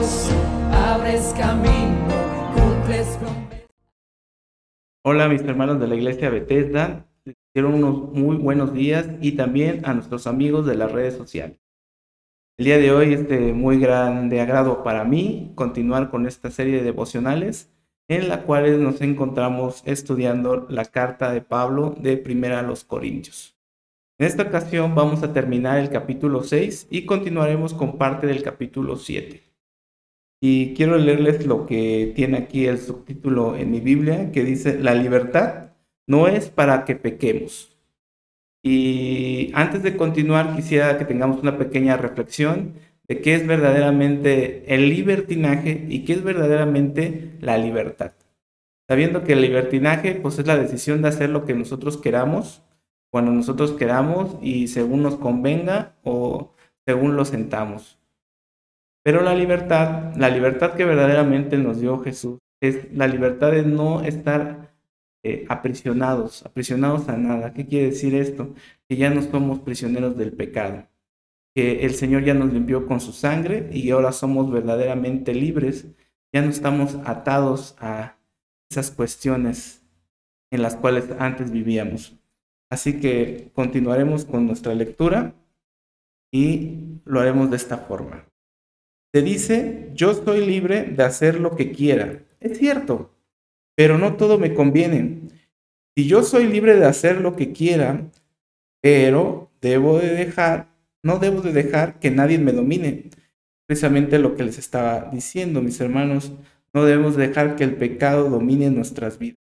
Abres camino, cumples promesas. Hola mis hermanos de la iglesia Bethesda, les quiero unos muy buenos días y también a nuestros amigos de las redes sociales. El día de hoy es de muy grande agrado para mí continuar con esta serie de devocionales en la cual nos encontramos estudiando la carta de Pablo de Primera a los Corintios. En esta ocasión vamos a terminar el capítulo 6 y continuaremos con parte del capítulo 7. Y quiero leerles lo que tiene aquí el subtítulo en mi Biblia, que dice, la libertad no es para que pequemos. Y antes de continuar, quisiera que tengamos una pequeña reflexión de qué es verdaderamente el libertinaje y qué es verdaderamente la libertad. Sabiendo que el libertinaje pues, es la decisión de hacer lo que nosotros queramos cuando nosotros queramos y según nos convenga o según lo sentamos. Pero la libertad, la libertad que verdaderamente nos dio Jesús, es la libertad de no estar eh, aprisionados, aprisionados a nada. ¿Qué quiere decir esto? Que ya no somos prisioneros del pecado, que el Señor ya nos limpió con su sangre y ahora somos verdaderamente libres, ya no estamos atados a esas cuestiones en las cuales antes vivíamos. Así que continuaremos con nuestra lectura y lo haremos de esta forma. Se dice, yo estoy libre de hacer lo que quiera. Es cierto, pero no todo me conviene. Si yo soy libre de hacer lo que quiera, pero debo de dejar, no debo de dejar que nadie me domine. Precisamente lo que les estaba diciendo, mis hermanos, no debemos dejar que el pecado domine nuestras vidas.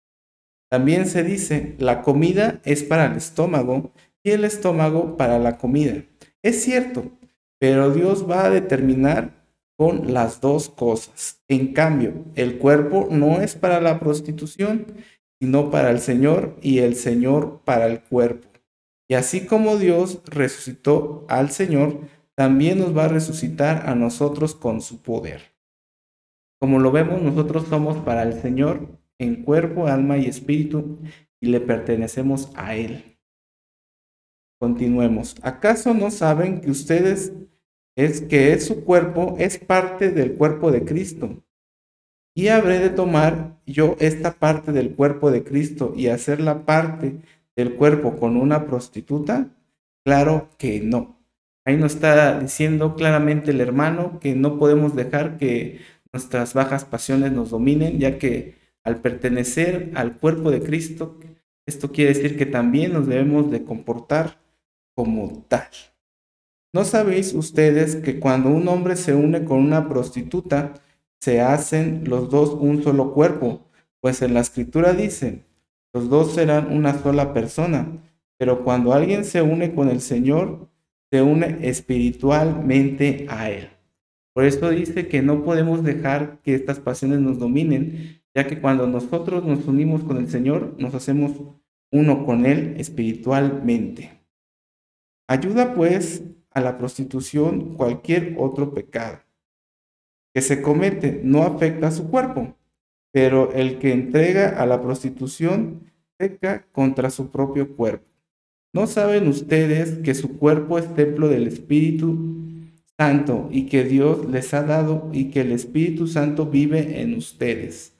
También se dice, la comida es para el estómago y el estómago para la comida. Es cierto, pero Dios va a determinar con las dos cosas. En cambio, el cuerpo no es para la prostitución, sino para el Señor y el Señor para el cuerpo. Y así como Dios resucitó al Señor, también nos va a resucitar a nosotros con su poder. Como lo vemos, nosotros somos para el Señor en cuerpo, alma y espíritu, y le pertenecemos a Él. Continuemos. ¿Acaso no saben que ustedes es que es su cuerpo, es parte del cuerpo de Cristo? ¿Y habré de tomar yo esta parte del cuerpo de Cristo y hacerla parte del cuerpo con una prostituta? Claro que no. Ahí nos está diciendo claramente el hermano que no podemos dejar que nuestras bajas pasiones nos dominen, ya que al pertenecer al cuerpo de Cristo, esto quiere decir que también nos debemos de comportar como tal. ¿No sabéis ustedes que cuando un hombre se une con una prostituta, se hacen los dos un solo cuerpo? Pues en la escritura dice, los dos serán una sola persona. Pero cuando alguien se une con el Señor, se une espiritualmente a Él. Por esto dice que no podemos dejar que estas pasiones nos dominen, ya que cuando nosotros nos unimos con el Señor, nos hacemos uno con Él espiritualmente. Ayuda pues a la prostitución cualquier otro pecado que se comete no afecta a su cuerpo, pero el que entrega a la prostitución peca contra su propio cuerpo. ¿No saben ustedes que su cuerpo es templo del Espíritu Santo y que Dios les ha dado y que el Espíritu Santo vive en ustedes?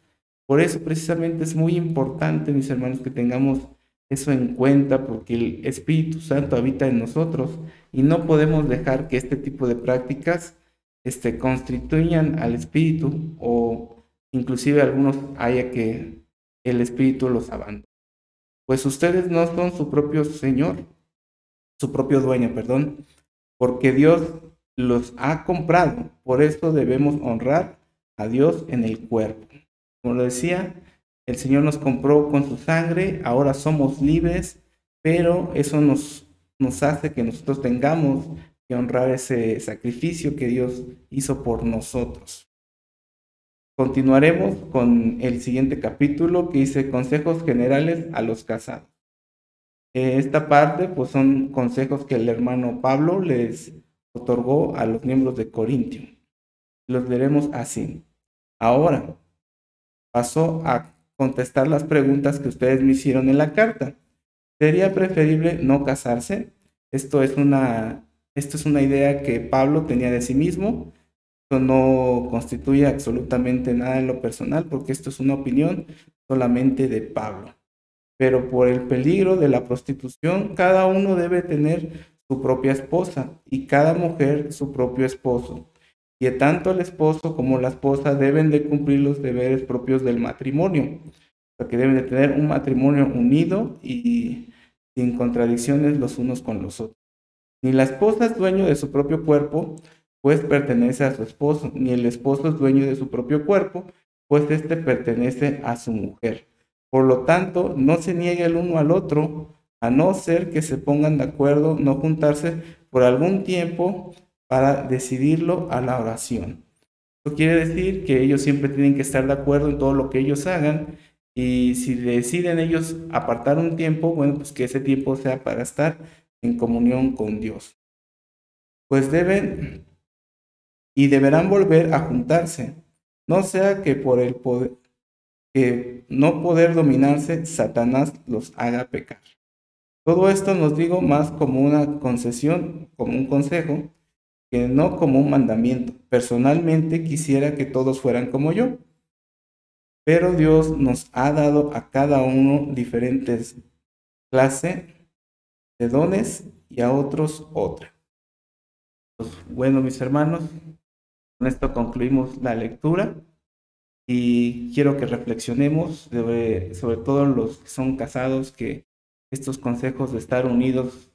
Por eso precisamente es muy importante, mis hermanos, que tengamos eso en cuenta porque el Espíritu Santo habita en nosotros y no podemos dejar que este tipo de prácticas este, constituyan al Espíritu o inclusive algunos haya que el Espíritu los abandone. Pues ustedes no son su propio Señor, su propio dueño, perdón, porque Dios los ha comprado. Por eso debemos honrar a Dios en el cuerpo. Como lo decía, el Señor nos compró con su sangre, ahora somos libres, pero eso nos, hace que nosotros tengamos que honrar ese sacrificio que Dios hizo por nosotros. Continuaremos con el siguiente capítulo que dice consejos generales a los casados. Esta parte pues son consejos que el hermano Pablo les otorgó a los miembros de Corintio. Los veremos así. Ahora, pasó a contestar las preguntas que ustedes me hicieron en la carta. ¿Sería preferible no casarse? Esto es una, esto es una idea que Pablo tenía de sí mismo Esto no constituye absolutamente nada en lo personal porque esto es una opinión solamente de Pablo. Pero por el peligro de la prostitución, cada uno debe tener su propia esposa y cada mujer su propio esposo. Y tanto el esposo como la esposa deben de cumplir los deberes propios del matrimonio, porque deben de tener un matrimonio unido y sin contradicciones los unos con los otros. Ni la esposa es dueño de su propio cuerpo, pues pertenece a su esposo, ni el esposo es dueño de su propio cuerpo, pues éste pertenece a su mujer. Por lo tanto, no se niegue el uno al otro, a no ser que se pongan de acuerdo, no juntarse por algún tiempo para decidirlo a la oración. Esto quiere decir que ellos siempre tienen que estar de acuerdo en todo lo que ellos hagan y si deciden ellos apartar un tiempo, bueno, pues que ese tiempo sea para estar en comunión con Dios. Pues deben y deberán volver a juntarse, no sea que por el poder que no poder dominarse, Satanás los haga pecar. Todo esto nos digo más como una concesión, como un consejo, que no como un mandamiento. Personalmente quisiera que todos fueran como yo, pero Dios nos ha dado a cada uno diferentes clases de dones y a otros otra. Pues, bueno, mis hermanos, con esto concluimos la lectura y quiero que reflexionemos sobre, sobre todo los que son casados, que estos consejos de estar unidos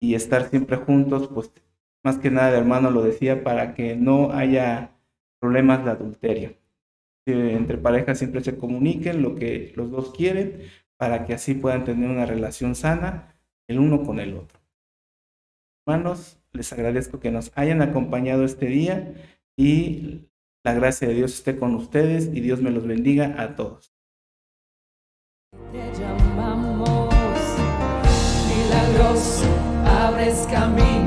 y estar siempre juntos, pues más que nada el hermano lo decía para que no haya problemas de adulterio. Entre parejas siempre se comuniquen lo que los dos quieren para que así puedan tener una relación sana el uno con el otro. Hermanos, les agradezco que nos hayan acompañado este día y la gracia de Dios esté con ustedes y Dios me los bendiga a todos. Te llamamos milagroso, abres camino,